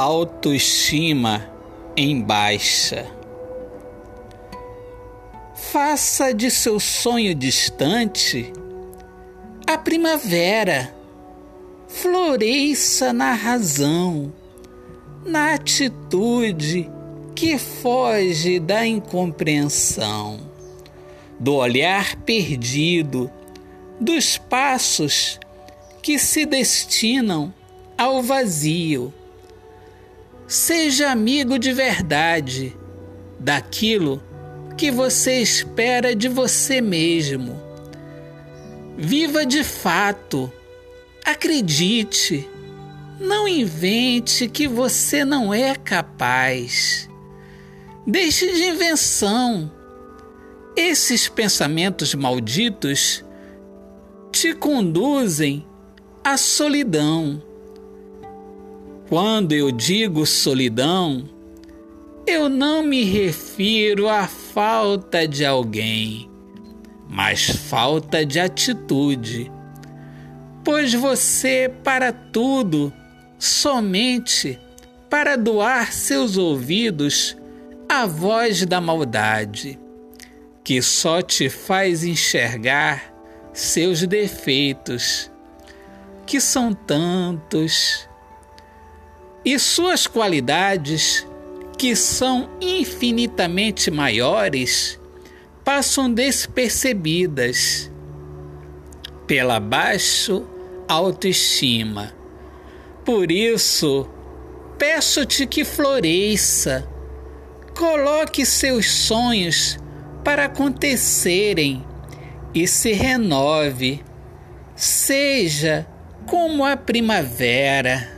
autoestima em baixa. Faça de seu sonho distante a primavera, floresça na razão, na atitude que foge da incompreensão, do olhar perdido, dos passos que se destinam ao vazio Seja amigo de verdade daquilo que você espera de você mesmo. Viva de fato. Acredite. Não invente que você não é capaz. Deixe de invenção. Esses pensamentos malditos te conduzem à solidão quando eu digo solidão, eu não me refiro à falta de alguém, mas falta de atitude. Pois você, para tudo, somente para doar seus ouvidos à voz da maldade, que só te faz enxergar seus defeitos, que são tantos e suas qualidades, que são infinitamente maiores, passam despercebidas pela baixa autoestima. Por isso, peço-te que floresça, coloque seus sonhos para acontecerem e se renove. Seja como a primavera